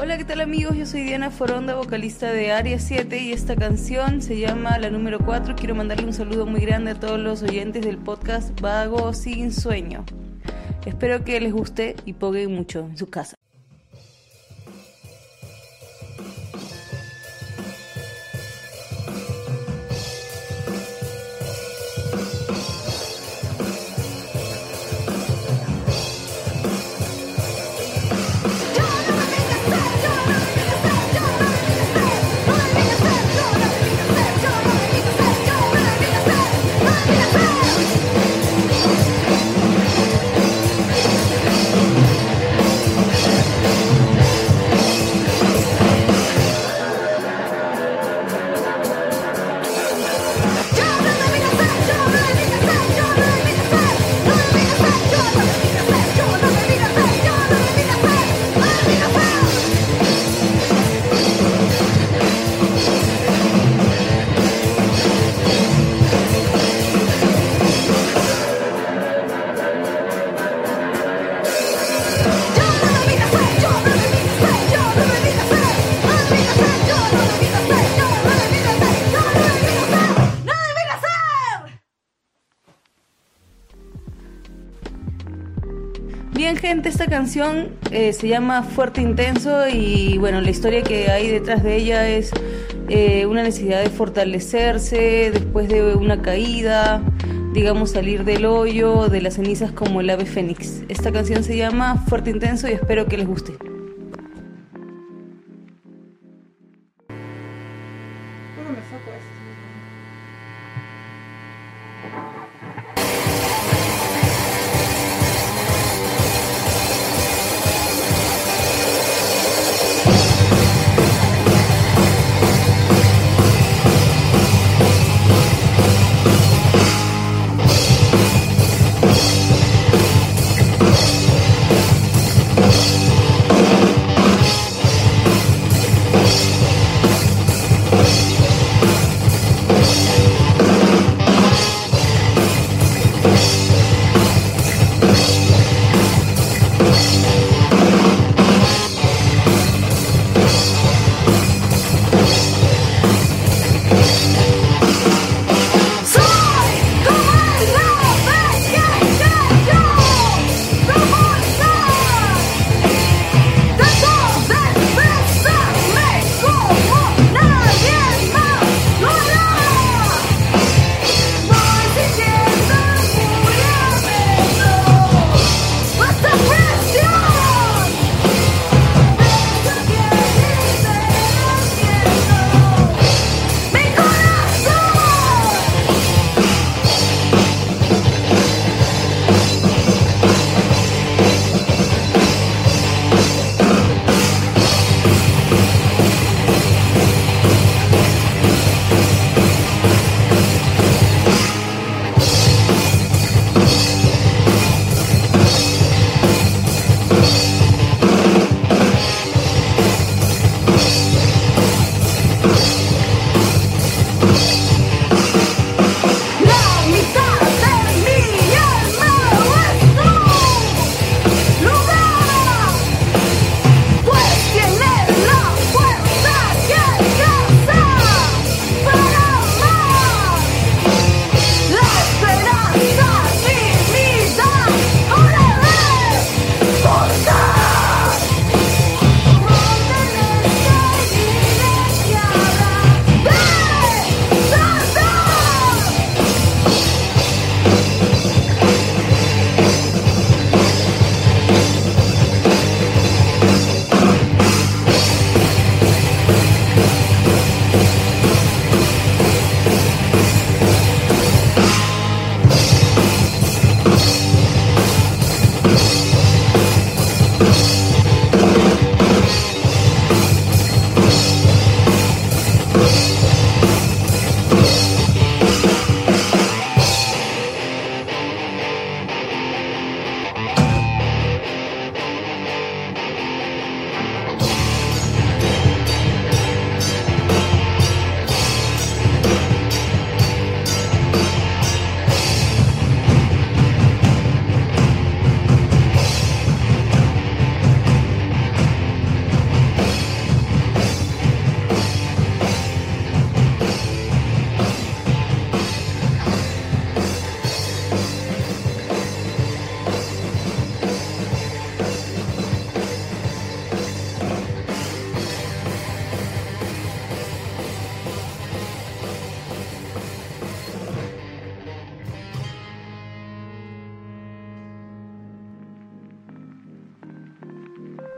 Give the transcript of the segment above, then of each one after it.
Hola, ¿qué tal amigos? Yo soy Diana Foronda, vocalista de Área 7 y esta canción se llama La número 4. Quiero mandarle un saludo muy grande a todos los oyentes del podcast Vago sin sueño. Espero que les guste y poguen mucho en su casa. Esta canción eh, se llama Fuerte Intenso y bueno, la historia que hay detrás de ella es eh, una necesidad de fortalecerse después de una caída, digamos salir del hoyo, de las cenizas como el ave fénix. Esta canción se llama Fuerte Intenso y espero que les guste.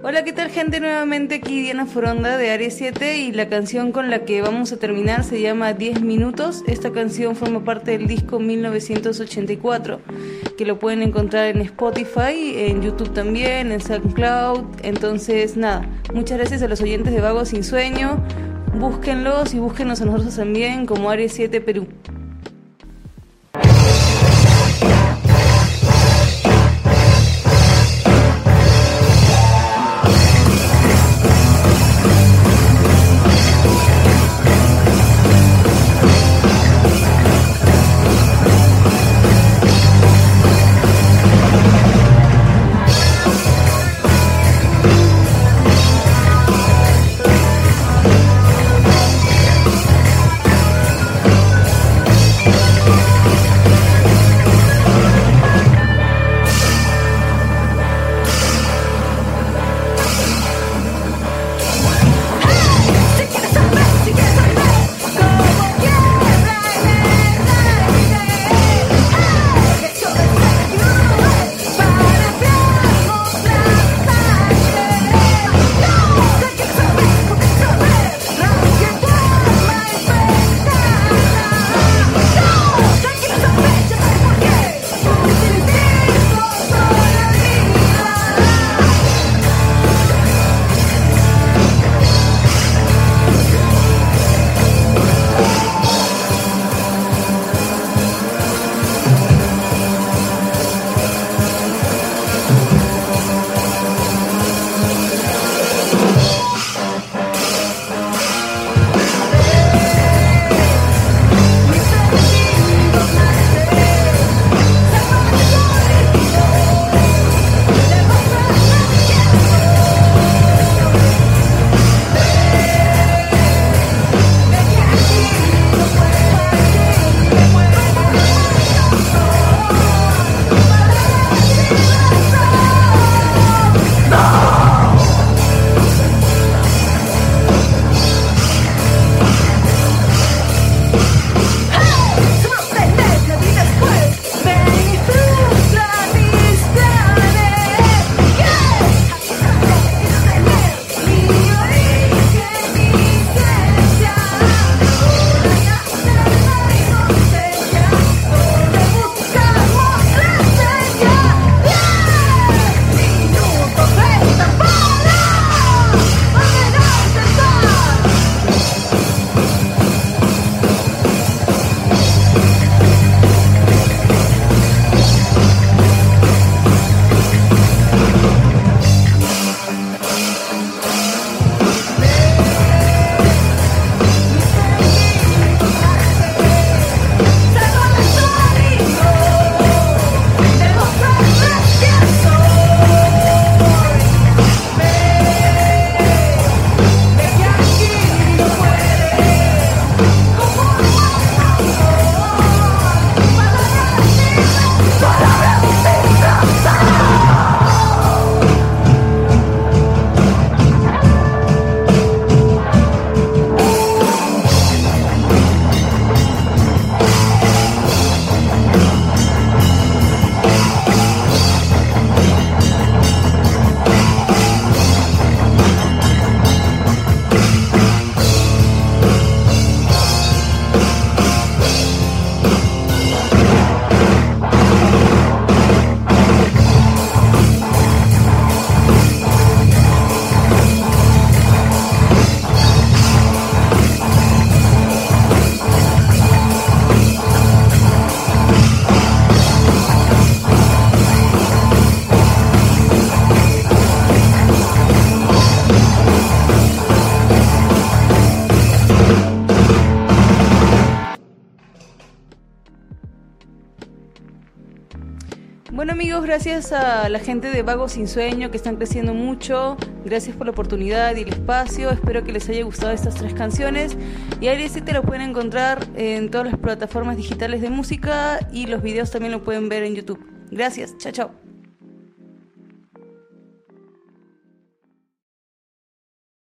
Hola, ¿qué tal gente? Nuevamente aquí Diana Foronda de Área 7 y la canción con la que vamos a terminar se llama 10 minutos. Esta canción forma parte del disco 1984 que lo pueden encontrar en Spotify, en YouTube también, en SoundCloud. Entonces, nada, muchas gracias a los oyentes de Vagos Sin Sueño. Búsquenlos y búsquenos a nosotros también como Área 7 Perú. Gracias a la gente de Vago Sin Sueño que están creciendo mucho. Gracias por la oportunidad y el espacio. Espero que les haya gustado estas tres canciones. Y Aire te lo pueden encontrar en todas las plataformas digitales de música y los videos también lo pueden ver en YouTube. Gracias, chao chao.